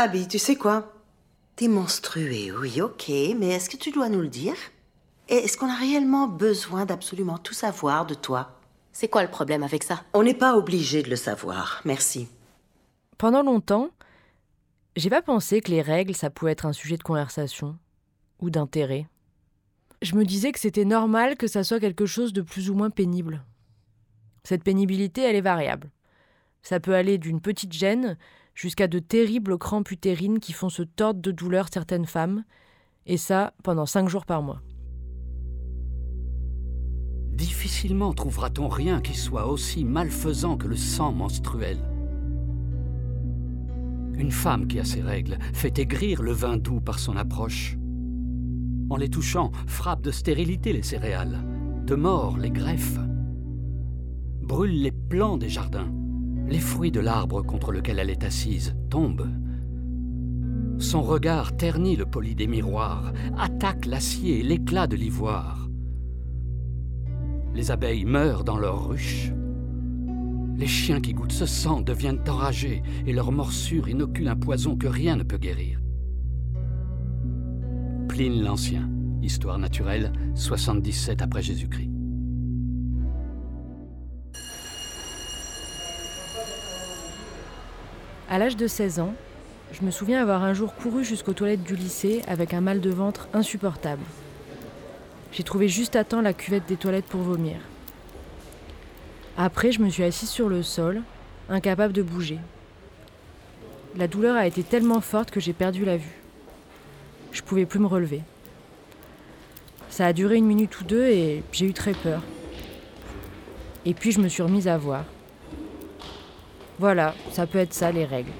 Abby, tu sais quoi? T'es menstruée, oui, ok, mais est-ce que tu dois nous le dire? Et est-ce qu'on a réellement besoin d'absolument tout savoir de toi? C'est quoi le problème avec ça? On n'est pas obligé de le savoir, merci. Pendant longtemps, j'ai pas pensé que les règles, ça pouvait être un sujet de conversation ou d'intérêt. Je me disais que c'était normal que ça soit quelque chose de plus ou moins pénible. Cette pénibilité, elle est variable. Ça peut aller d'une petite gêne jusqu'à de terribles crampes utérines qui font se tordre de douleur certaines femmes, et ça pendant cinq jours par mois. Difficilement trouvera-t-on rien qui soit aussi malfaisant que le sang menstruel. Une femme qui a ses règles fait aigrir le vin doux par son approche. En les touchant, frappe de stérilité les céréales, de mort les greffes, brûle les plants des jardins les fruits de l'arbre contre lequel elle est assise tombent. Son regard ternit le poli des miroirs, attaque l'acier et l'éclat de l'ivoire. Les abeilles meurent dans leurs ruches. Les chiens qui goûtent ce sang deviennent enragés et leur morsure inocule un poison que rien ne peut guérir. Pline l'Ancien, Histoire naturelle, 77 après Jésus-Christ. À l'âge de 16 ans, je me souviens avoir un jour couru jusqu'aux toilettes du lycée avec un mal de ventre insupportable. J'ai trouvé juste à temps la cuvette des toilettes pour vomir. Après, je me suis assise sur le sol, incapable de bouger. La douleur a été tellement forte que j'ai perdu la vue. Je pouvais plus me relever. Ça a duré une minute ou deux et j'ai eu très peur. Et puis je me suis remise à voir. Voilà, ça peut être ça les règles.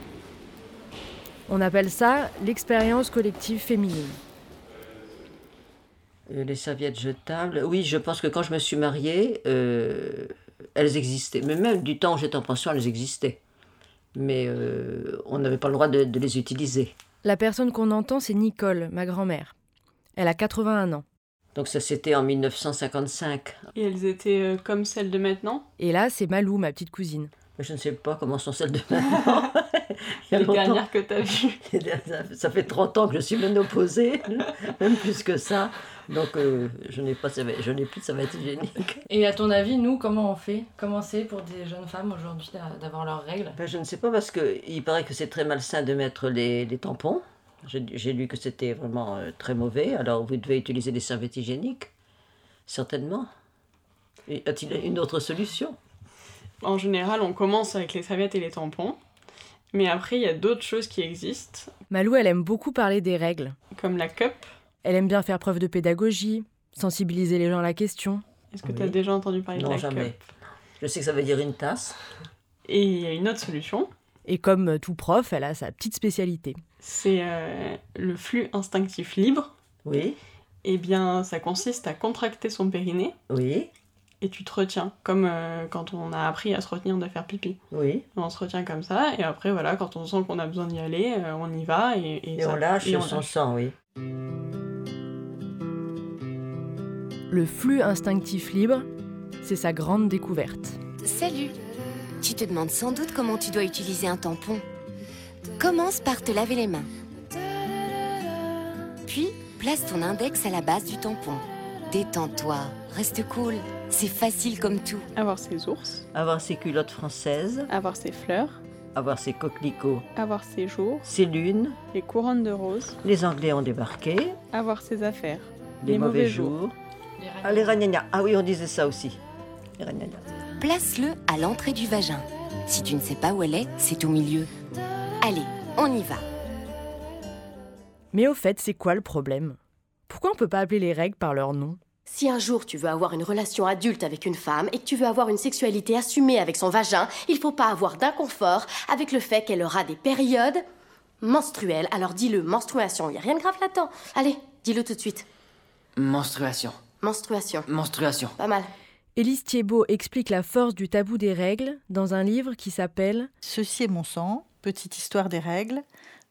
On appelle ça l'expérience collective féminine. Euh, les serviettes jetables, oui, je pense que quand je me suis mariée, euh, elles existaient. Mais même du temps où j'étais en pension, elles existaient. Mais euh, on n'avait pas le droit de, de les utiliser. La personne qu'on entend, c'est Nicole, ma grand-mère. Elle a 81 ans. Donc ça, c'était en 1955. Et elles étaient comme celles de maintenant? Et là, c'est Malou, ma petite cousine. Je ne sais pas comment sont celles de maintenant. Les dernières que tu as vues. Ça fait 30 ans que je suis ménopausée, même plus que ça. Donc euh, je n'ai pas je n'ai plus de serviette hygiénique. Et à ton avis, nous, comment on fait? Comment c'est pour des jeunes femmes aujourd'hui d'avoir leurs règles? Ben, Je ne sais pas parce qu'il paraît que c'est très malsain de mettre les, les tampons. J'ai lu que c'était vraiment euh, très mauvais. Alors vous devez utiliser des serviettes hygiéniques, certainement. Y a-t-il une autre solution? En général, on commence avec les serviettes et les tampons. Mais après, il y a d'autres choses qui existent. Malou, elle aime beaucoup parler des règles. Comme la cup. Elle aime bien faire preuve de pédagogie, sensibiliser les gens à la question. Est-ce que tu as déjà entendu parler de la jamais. Je sais que ça veut dire une tasse. Et il y a une autre solution. Et comme tout prof, elle a sa petite spécialité. C'est euh, le flux instinctif libre. Oui. Eh bien, ça consiste à contracter son périnée. Oui et tu te retiens, comme euh, quand on a appris à se retenir de faire pipi. Oui. On se retient comme ça, et après, voilà, quand on sent qu'on a besoin d'y aller, euh, on y va. Et, et, on lâche et on son sang, oui. Le flux instinctif libre, c'est sa grande découverte. Salut Tu te demandes sans doute comment tu dois utiliser un tampon. Commence par te laver les mains. Puis, place ton index à la base du tampon. Détends-toi, reste cool. C'est facile comme tout. Avoir ses ours. Avoir ses culottes françaises. Avoir ses fleurs. Avoir ses coquelicots. Avoir ses jours. Ses lunes. Les couronnes de roses. Les Anglais ont débarqué. Avoir ses affaires. Les, mauvais, jours. Les ah, les ragnagnas. Ah oui, on disait ça aussi. Les Place-le à l'entrée du vagin. Si tu ne sais pas où elle est, c'est au milieu. Allez, on y va. Mais au fait, c'est quoi le problème? Pourquoi on peut pas appeler les règles par leur nom? Si un jour tu veux avoir une relation adulte avec une femme et que tu veux avoir une sexualité assumée avec son vagin, il faut pas avoir d'inconfort avec le fait qu'elle aura des périodes menstruelles. Alors dis-le, menstruation, il y a rien de grave là-dedans. Allez, dis-le tout de suite. Menstruation. Menstruation. Menstruation. Pas mal. Élise Thiebaud explique la force du tabou des règles dans un livre qui s'appelle Ceci est mon sang, petite histoire des règles,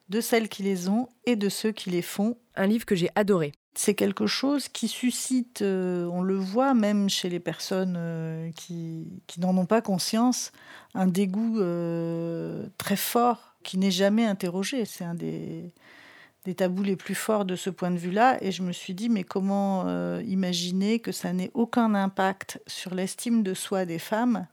de celles qui les ont et de ceux qui les font. Un livre que j'ai adoré c'est quelque chose qui suscite, euh, on le voit même chez les personnes euh, qui, n'en ont pas conscience, un dégoût euh, très fort qui n'est jamais interrogé. C'est un des, des tabous les plus forts de ce point de vue-là. Et je me suis dit, mais comment imaginer que ça n'ait aucun impact sur l'estime de soi des femmes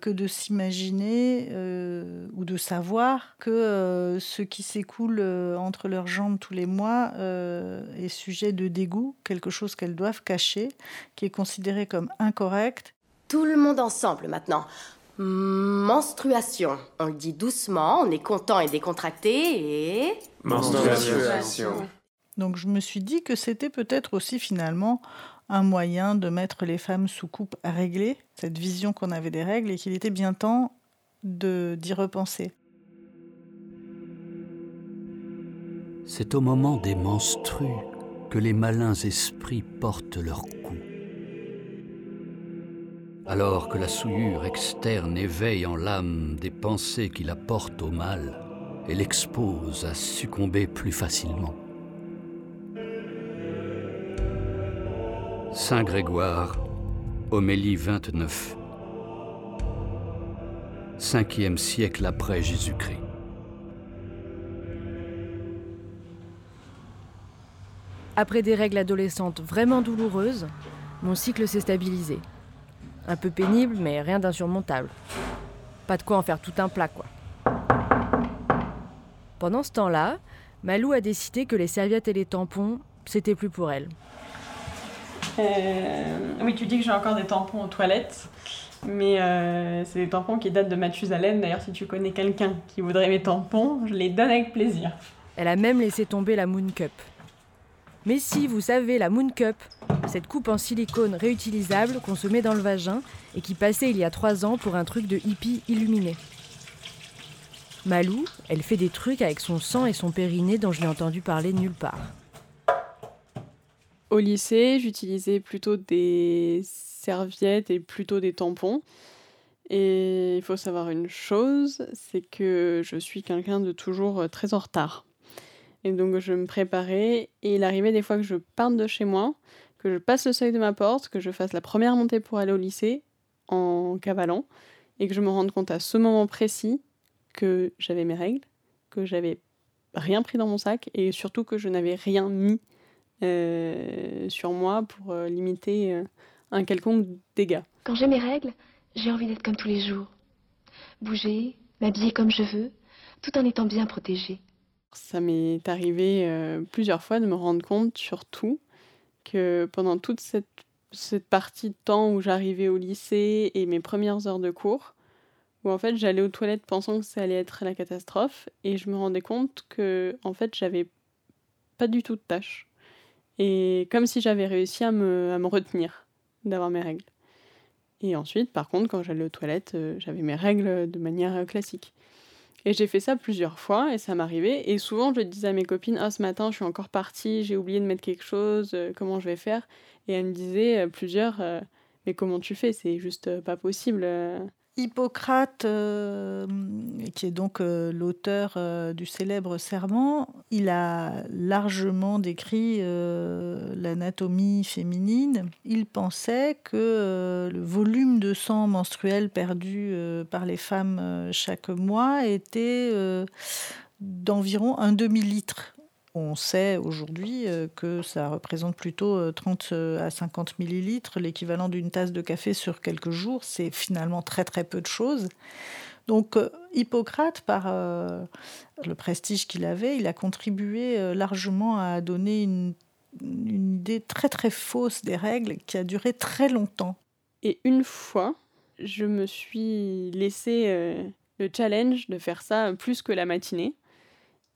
que de s'imaginer euh, ou de savoir que ce qui s'écoule entre leurs jambes tous les mois est sujet de dégoût, quelque chose qu'elles doivent cacher, qui est considéré comme incorrect. Tout le monde ensemble maintenant. Menstruation. On le dit doucement, on est content et décontracté et... Menstruation. Donc je me suis dit que c'était peut-être aussi finalement un moyen de mettre les femmes sous coupe à régler, cette vision qu'on avait des règles, et qu'il était bien temps d'y repenser. C'est au moment des menstrues que les malins esprits portent leur coup alors que la souillure externe éveille en l'âme des pensées qui la portent au mal et l'expose à succomber plus facilement. Saint Grégoire, Homélie 29, 5e siècle après Jésus-Christ. Après des règles adolescentes vraiment douloureuses, mon cycle s'est stabilisé. Un peu pénible, mais rien d'insurmontable. Pas de quoi en faire tout un plat, quoi. Pendant ce temps-là, Malou a décidé que les serviettes et les tampons, c'était plus pour elle. Euh, oui, tu dis que j'ai encore des tampons aux toilettes, mais euh, c'est des tampons qui datent de Mathusalem. D'ailleurs, si tu connais quelqu'un qui voudrait mes tampons, je les donne avec plaisir. Elle a même laissé tomber la Moon Cup. Mais si, vous savez, la Moon Cup, cette coupe en silicone réutilisable qu'on se met dans le vagin et qui passait il y a trois ans pour un truc de hippie illuminé. Malou, elle fait des trucs avec son sang et son périnée dont je n'ai entendu parler nulle part. Au lycée, j'utilisais plutôt des serviettes et plutôt des tampons. Et il faut savoir une chose, c'est que je suis quelqu'un de toujours très en retard. Et donc je me préparais et il arrivait des fois que je parte de chez moi, que je passe le seuil de ma porte, que je fasse la première montée pour aller au lycée en cavalant et que je me rende compte à ce moment précis que j'avais mes règles, que j'avais rien pris dans mon sac et surtout que je n'avais rien mis euh, sur moi pour euh, limiter euh, un quelconque dégât. Quand j'ai mes règles, j'ai envie d'être comme tous les jours. Bouger, m'habiller comme je veux, tout en étant bien protégée. Ça m'est arrivé euh, plusieurs fois de me rendre compte, surtout, que pendant toute cette, cette partie de temps où j'arrivais au lycée et mes premières heures de cours, où en fait j'allais aux toilettes pensant que ça allait être la catastrophe, et je me rendais compte que en fait j'avais pas du tout de tâches. Et comme si j'avais réussi à me, à me retenir d'avoir mes règles. Et ensuite, par contre, quand j'allais aux toilettes, euh, j'avais mes règles de manière euh, classique. Et j'ai fait ça plusieurs fois et ça m'arrivait. Et souvent, je disais à mes copines Ah, ce matin, je suis encore partie, j'ai oublié de mettre quelque chose, euh, comment je vais faire? Et elles me disaient plusieurs Mais comment tu fais? C'est juste pas possible. Hippocrate, qui est donc l'auteur du célèbre serment, il a largement décrit l'anatomie féminine. Il pensait que le volume de sang menstruel perdu par les femmes chaque mois était d'environ un demi-litre on sait aujourd'hui euh, que ça représente plutôt 30 euh, euh, à 50 millilitres, l'équivalent d'une tasse de café sur quelques jours. C'est finalement très très peu de choses. Donc Hippocrate, par le prestige qu'il avait, il a contribué largement à donner une, idée très très fausse des règles qui a duré très longtemps. Et une fois, je me suis laissé le challenge de faire ça plus que la matinée.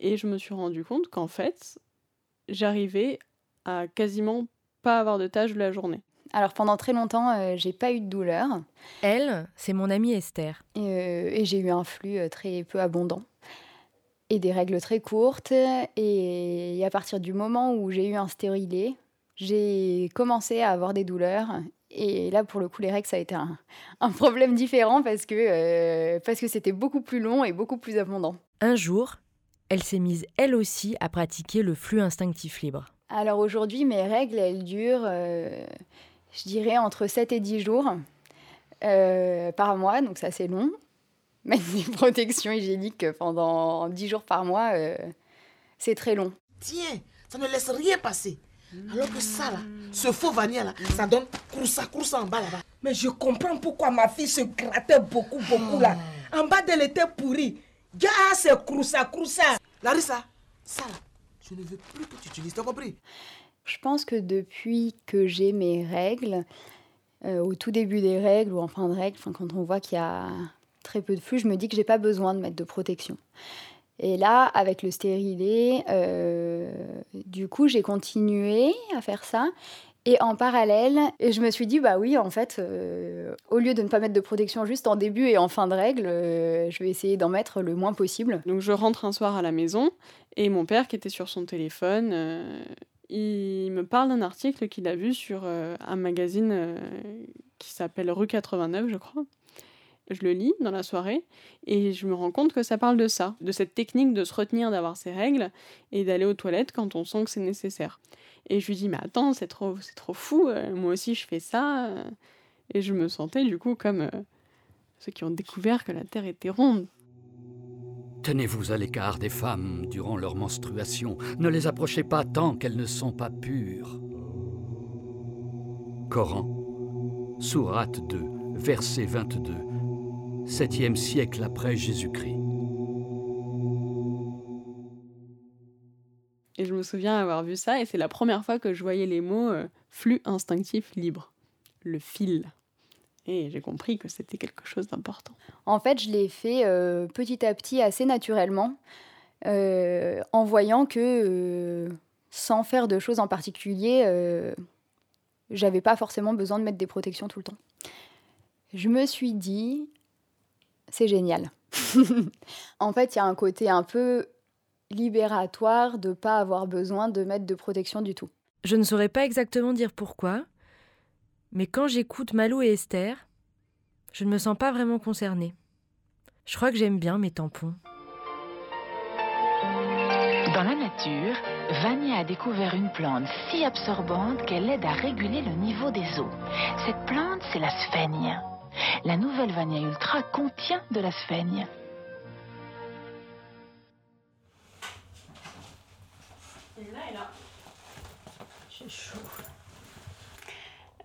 Et je me suis rendu compte qu'en fait, j'arrivais à quasiment pas avoir de tâches de la journée. Alors pendant très longtemps, euh, j'ai pas eu de douleur. Elle, c'est mon amie Esther. Et, euh, j'ai eu un flux euh, très peu abondant. Et des règles très courtes. Et, à partir du moment où j'ai eu un stérilet, j'ai commencé à avoir des douleurs. Et là, pour le coup, les règles, ça a été un, un problème différent parce que parce que c'était beaucoup plus long et beaucoup plus abondant. Un jour, elle s'est mise elle aussi à pratiquer le flux instinctif libre. Alors aujourd'hui, mes règles, elles durent, euh, je dirais, entre 7 et 10 jours euh, par mois, donc ça c'est long. mettre des protections hygiéniques pendant 10 jours par mois, euh, c'est très long. Tiens, ça ne laisse rien passer. Alors que ça, là, ce faux vanilla, là, ça donne croussa, croussa en bas, là-bas. Mais je comprends pourquoi ma fille se grattait beaucoup, beaucoup, là. En bas d'elle était pourrie. Gars, c'est croussa, croussa. Larissa, ça, là, je ne veux plus que tu utilises, t'as compris? Je pense que depuis que j'ai mes règles, euh, au tout début des règles ou en fin de règles, quand on voit qu'il y a très peu de flux, je me dis que j'ai pas besoin de mettre de protection. Et là, avec le stérilet, euh, du coup, j'ai continué à faire ça. Et en parallèle, je me suis dit, bah oui, en fait, euh, au lieu de ne pas mettre de protection juste en début et en fin de règle, euh, je vais essayer d'en mettre le moins possible. Donc je rentre un soir à la maison et mon père, qui était sur son téléphone, il me parle d'un article qu'il a vu sur un magazine qui s'appelle Rue 89, je crois je le lis dans la soirée et je me rends compte que ça parle de ça, de cette technique de se retenir d'avoir ses règles et d'aller aux toilettes quand on sent que c'est nécessaire. Et je lui dis mais attends c'est trop c'est trop fou, euh, moi aussi je fais ça euh. et je me sentais du coup comme euh, ceux qui ont découvert que la Terre était ronde. Tenez-vous à l'écart des femmes durant leur menstruation. Ne les approchez pas tant qu'elles ne sont pas pures. Coran, Sourate 2, verset 22. 7e siècle après Jésus-Christ. Me souviens avoir vu ça, et c'est la première fois que je voyais les mots euh, flux instinctif libre, le fil. Et j'ai compris que c'était quelque chose d'important. En fait, je l'ai fait euh, petit à petit, assez naturellement, euh, en voyant que sans faire de choses en particulier, j'avais pas forcément besoin de mettre des protections tout le temps. Je me suis dit, c'est génial. en fait, il y a un côté un peu libératoire de ne pas avoir besoin de mettre de protection du tout. Je ne saurais pas exactement dire pourquoi, mais quand j'écoute Malou et Esther, je ne me sens pas vraiment concernée. Je crois que j'aime bien mes tampons. Dans la nature, Vania a découvert une plante si absorbante qu'elle aide à réguler le niveau des eaux. Cette plante, c'est la sphènie. La nouvelle Vania Ultra contient de la sphènie. Là et là. J'ai chaud.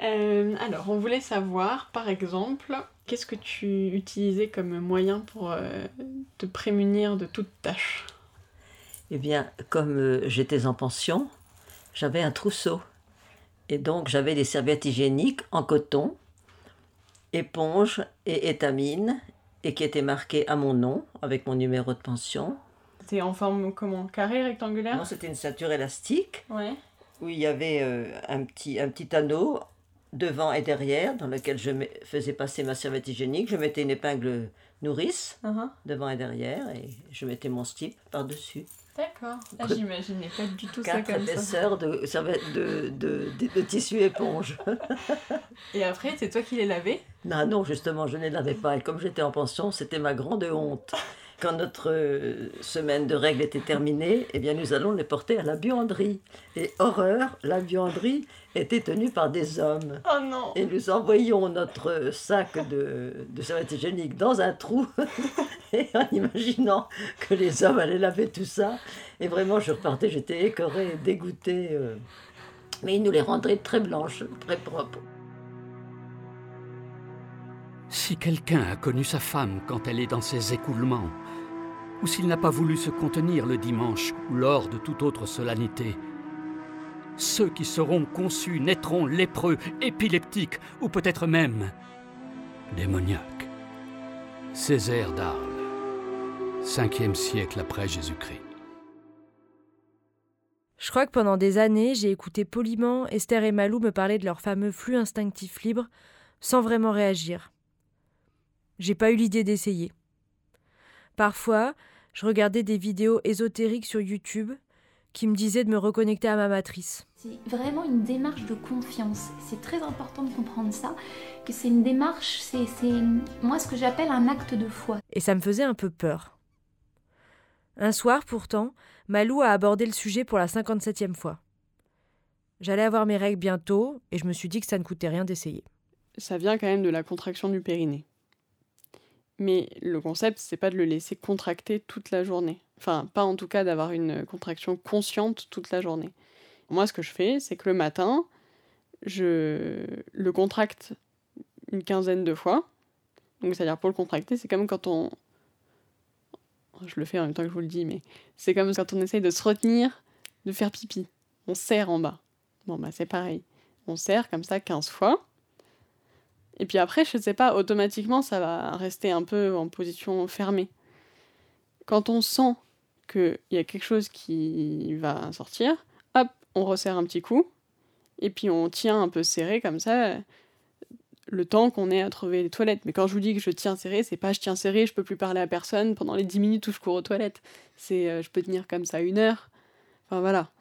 Euh, alors, on voulait savoir, par exemple, qu'est-ce que tu utilisais comme moyen pour euh, te prémunir de toute tâche? Eh bien, comme euh, j'étais en pension, j'avais un trousseau. Et donc, j'avais des serviettes hygiéniques en coton éponge et étamine, et qui était marqué à mon nom, avec mon numéro de pension. C'était en forme comment Carré, rectangulaire? Non, c'était une ceinture élastique. Ouais. Où il y avait euh, un, petit, un petit anneau devant et derrière, dans lequel je faisais passer ma serviette hygiénique. Je mettais une épingle nourrice uh-huh. devant et derrière, et je mettais mon slip par-dessus. D'accord. Ah, j'imaginais pas du tout ça comme ça. de, de, de, de, tissu éponge. Et après, c'est toi qui les lavais? Non, non, justement, je ne les lavais pas. Et comme j'étais en pension, c'était ma grande honte. Quand notre euh, semaine de règles était terminée, eh bien, nous allons les porter à la buanderie. Et horreur, la buanderie était tenue par des hommes. Oh non Et nous envoyions notre sac de, de serviettes hygiéniques dans un trou, et en imaginant que les hommes allaient laver tout ça. Et vraiment, je repartais, j'étais écœurée, dégoûtée. Euh. Mais ils nous les rendraient très blanches, très propres. Si quelqu'un a connu sa femme quand elle est dans ses écoulements, ou s'il n'a pas voulu se contenir le dimanche ou lors de toute autre solennité, ceux qui seront conçus naîtront lépreux, épileptiques ou peut-être même démoniaques. Césaire d'Arles, 5e siècle après Jésus-Christ. Je crois que pendant des années, j'ai écouté poliment Esther et Malou me parler de leur fameux flux instinctif libre sans vraiment réagir. J'ai pas eu l'idée d'essayer. Parfois, je regardais des vidéos ésotériques sur YouTube qui me disaient de me reconnecter à ma matrice. C'est vraiment une démarche de confiance. C'est très important de comprendre ça, que c'est une démarche, c'est moi ce que j'appelle un acte de foi. Et ça me faisait un peu peur. Un soir, pourtant, Malou a abordé le sujet pour la 57e fois. J'allais avoir mes règles bientôt et je me suis dit que ça ne coûtait rien d'essayer. Ça vient quand même de la contraction du périnée. Mais le concept, c'est pas de le laisser contracter toute la journée. Enfin, pas en tout cas d'avoir une contraction consciente toute la journée. Moi, ce que je fais, c'est que le matin, je le contracte une quinzaine de fois. Donc, c'est-à-dire pour le contracter, c'est comme quand on. Je le fais en même temps que je vous le dis, mais c'est comme quand on essaye de se retenir de faire pipi. On serre en bas. Bon, bah, c'est pareil. On serre comme ça 15 fois. Et puis après, je sais pas, automatiquement, ça va rester un peu en position fermée. Quand on sent qu'il y a quelque chose qui va sortir, hop, on resserre un petit coup, et puis on tient un peu serré comme ça, le temps qu'on ait à trouver les toilettes. Mais quand je vous dis que je tiens serré, c'est pas je tiens serré, je peux plus parler à personne pendant les 10 minutes où je cours aux toilettes. C'est euh, je peux tenir comme ça une heure. Enfin voilà.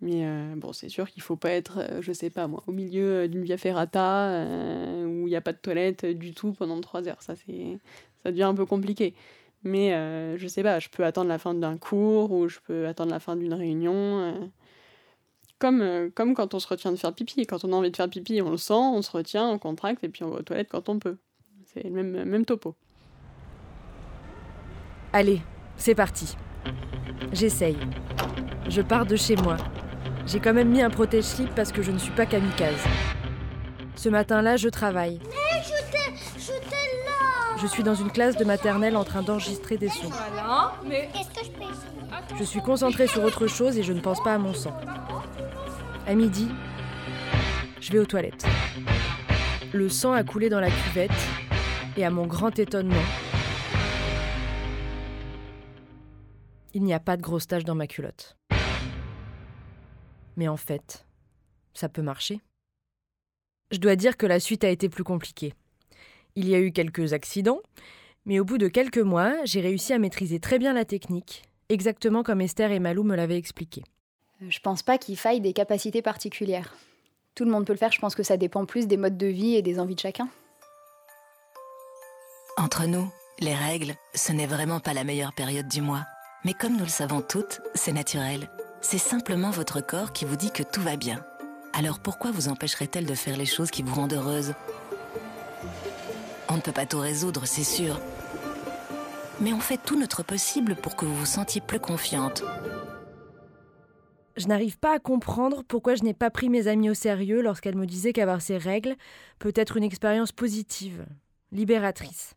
Mais euh, bon, c'est sûr qu'il faut pas être, euh, je sais pas moi, au milieu d'une via ferrata où il n'y a pas de toilette du tout pendant trois heures. Ça, ça devient un peu compliqué. Mais je sais pas, je peux attendre la fin d'un cours ou je peux attendre la fin d'une réunion. Comme, comme quand on se retient de faire pipi. Quand on a envie de faire pipi, on le sent, on se retient, on contracte et puis on va aux toilettes quand on peut. C'est le même, même topo. Allez, c'est parti. J'essaye. Je pars de chez moi. J'ai quand même mis un protège-slip parce que je ne suis pas kamikaze. Ce matin-là, je travaille. Je suis dans une classe de maternelle en train d'enregistrer des sons. Je suis concentrée sur autre chose et je ne pense pas à mon sang. À midi, je vais aux toilettes. Le sang a coulé dans la cuvette et à mon grand étonnement, il n'y a pas de grosses taches dans ma culotte. Mais en fait, ça peut marcher. Je dois dire que la suite a été plus compliquée. Il y a eu quelques accidents, mais au bout de quelques mois, j'ai réussi à maîtriser très bien la technique, exactement comme Esther et Malou me l'avaient expliqué. Euh, je pense pas qu'il faille des capacités particulières. Tout le monde peut le faire, je pense que ça dépend plus des modes de vie et des envies de chacun. Entre nous, les règles, ce n'est vraiment pas la meilleure période du mois. Mais comme nous le savons toutes, c'est naturel. C'est simplement votre corps qui vous dit que tout va bien. Alors pourquoi vous empêcherait-elle de faire les choses qui vous rendent heureuse? On ne peut pas tout résoudre, c'est sûr. Mais on fait tout notre possible pour que vous vous sentiez plus confiante. Je n'arrive pas à comprendre pourquoi je n'ai pas pris mes amis au sérieux lorsqu'elles me disaient qu'avoir ces règles peut être une expérience positive, libératrice.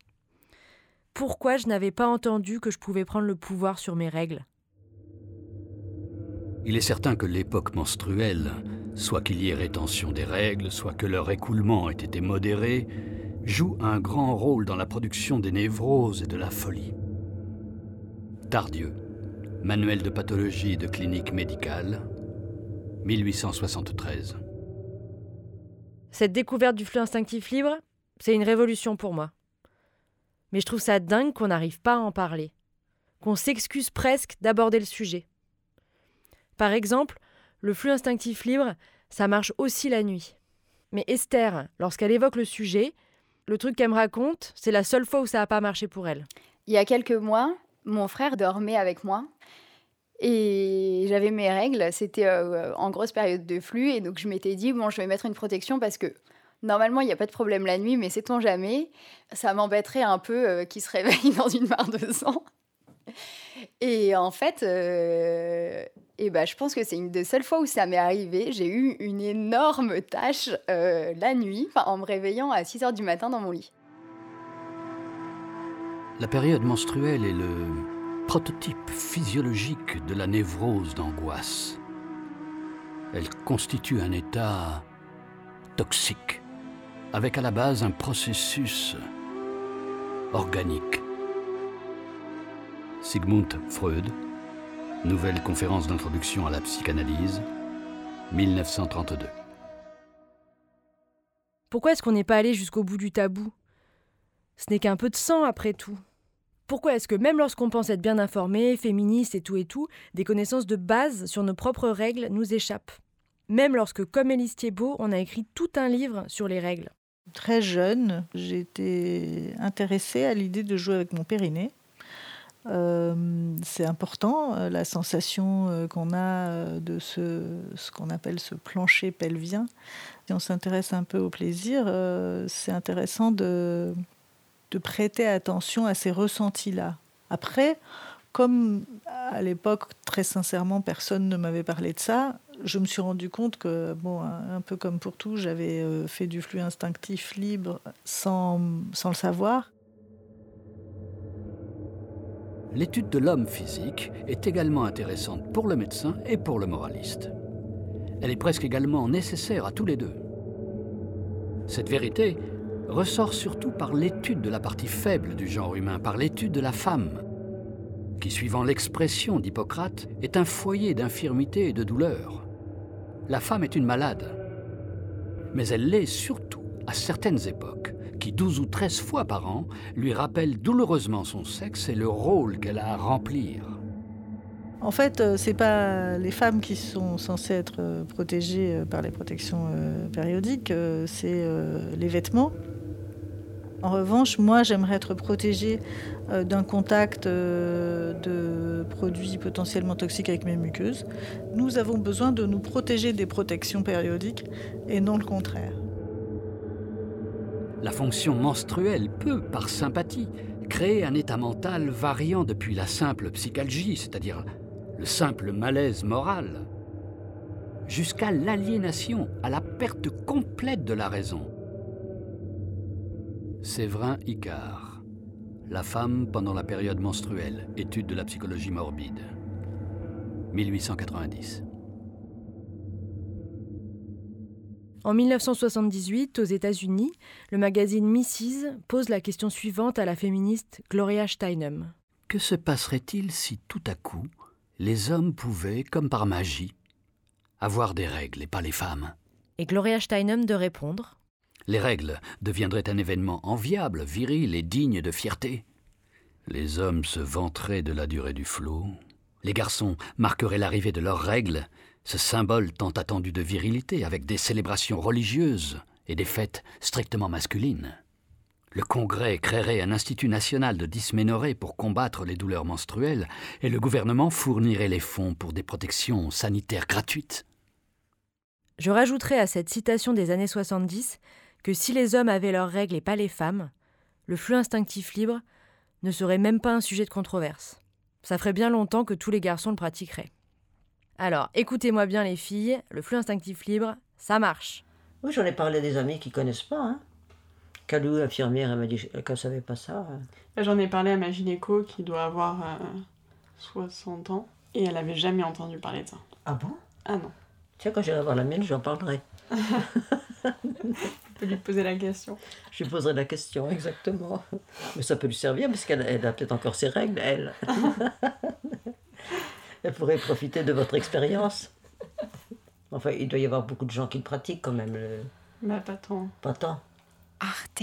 Pourquoi je n'avais pas entendu que je pouvais prendre le pouvoir sur mes règles? Il est certain que l'époque menstruelle, soit qu'il y ait rétention des règles, soit que leur écoulement ait été modéré, joue un grand rôle dans la production des névroses et de la folie. Tardieu, Manuel de pathologie de clinique médicale, 1873. Cette découverte du flux instinctif libre, c'est une révolution pour moi. Mais je trouve ça dingue qu'on n'arrive pas à en parler, qu'on s'excuse presque d'aborder le sujet. Par exemple, le flux instinctif libre, ça marche aussi la nuit. Mais Esther, lorsqu'elle évoque le sujet, le truc qu'elle me raconte, c'est la seule fois où ça n'a pas marché pour elle. Il y a quelques mois, mon frère dormait avec moi et j'avais mes règles. C'était euh, en grosse période de flux et donc je m'étais dit, bon, je vais mettre une protection parce que Normalement, il n'y a pas de problème la nuit, mais sait-on jamais Ça m'embêterait un peu euh, qu'il se réveille dans une mare de sang. Et en fait, euh, ben, je pense que c'est une des seules fois où ça m'est arrivé. J'ai eu une énorme tâche euh, la nuit, en me réveillant à 6 heures du matin dans mon lit. La période menstruelle est le prototype physiologique de la névrose d'angoisse. Elle constitue un état toxique avec à la base un processus organique. Sigmund Freud, Nouvelle conférence d'introduction à la psychanalyse, 1932. Pourquoi est-ce qu'on n'est pas allé jusqu'au bout du tabou? Ce n'est qu'un peu de sang après tout. Pourquoi est-ce que même lorsqu'on pense être bien informé, féministe et tout et tout, des connaissances de base sur nos propres règles nous échappent? Même lorsque, comme Élise Thiebaud, on a écrit tout un livre sur les règles. Très jeune, j'étais intéressée à l'idée de jouer avec mon périnée. Euh, c'est important, euh, la sensation euh, qu'on a de ce, qu'on appelle ce plancher pelvien. Si on s'intéresse un peu au plaisir, c'est intéressant de, prêter attention à ces ressentis-là. Après, comme à l'époque, très sincèrement, personne ne m'avait parlé de ça, je me suis rendu compte que, bon, un peu comme pour tout, j'avais fait du flux instinctif libre sans, sans le savoir. L'étude de l'homme physique est également intéressante pour le médecin et pour le moraliste. Elle est presque également nécessaire à tous les deux. Cette vérité ressort surtout par l'étude de la partie faible du genre humain, par l'étude de la femme, qui, suivant l'expression d'Hippocrate, est un foyer d'infirmité et de douleur. La femme est une malade, mais elle l'est surtout à certaines époques, qui douze ou treize fois par an lui rappellent douloureusement son sexe et le rôle qu'elle a à remplir. En fait, euh, c'est pas les femmes qui sont censées être euh, protégées euh, par les protections périodiques, c'est les vêtements. En revanche, moi, j'aimerais être protégée d'un contact de produits potentiellement toxiques avec mes muqueuses. Nous avons besoin de nous protéger des protections périodiques et non le contraire. La fonction menstruelle peut, par sympathie, créer un état mental variant depuis la simple psychalgie, c'est-à-dire le simple malaise moral, jusqu'à l'aliénation, à la perte complète de la raison. Séverin Icard, La femme pendant la période menstruelle, étude de la psychologie morbide, 1890. En 1978, aux États-Unis, le magazine Mrs. pose la question suivante à la féministe Gloria Steinem. Que se passerait-il si tout à coup les hommes pouvaient, comme par magie, avoir des règles et pas les femmes? Et Gloria Steinem de répondre Les règles deviendraient un événement enviable, viril et digne de fierté. Les hommes se vanteraient de la durée du flot. Les garçons marqueraient l'arrivée de leurs règles, ce symbole tant attendu de virilité, avec des célébrations religieuses et des fêtes strictement masculines. Le Congrès créerait un institut national de dysménorrhée pour combattre les douleurs menstruelles et le gouvernement fournirait les fonds pour des protections sanitaires gratuites. Je rajouterai à cette citation des années 70 que si les hommes avaient leurs règles et pas les femmes, le flux instinctif libre ne serait même pas un sujet de controverse. Ça ferait bien longtemps que tous les garçons le pratiqueraient. Alors, écoutez-moi bien les filles, le flux instinctif libre, ça marche. Oui, j'en ai parlé à des amis qui connaissent pas. Hein. Calou, infirmière, elle m'a dit qu'elle ne savait pas ça. Bah, j'en ai parlé à ma gynéco qui doit avoir 60 euh, ans et elle avait jamais entendu parler de ça. Ah bon? Ah non. Tiens, quand j'irai voir la mienne, j'en parlerai. On peut lui poser la question. Je lui poserai la question, exactement. Mais ça peut lui servir parce qu'elle a peut-être encore ses règles, elle. elle pourrait profiter de votre expérience. Enfin, il doit y avoir beaucoup de gens qui le pratiquent quand même. Le... Bah, pas tant. Pas tant. Arte.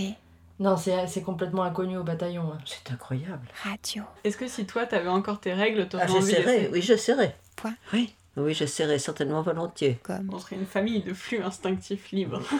Non, c'est complètement inconnu au bataillon. Hein. C'est incroyable. Radio. Est-ce que si toi, t'avais encore tes règles, t'aurais ah, envie de... Oui, j'essaierai. Point. Oui. Oui, j'essaierai certainement volontiers. Comme. On serait une famille de flux instinctifs libres.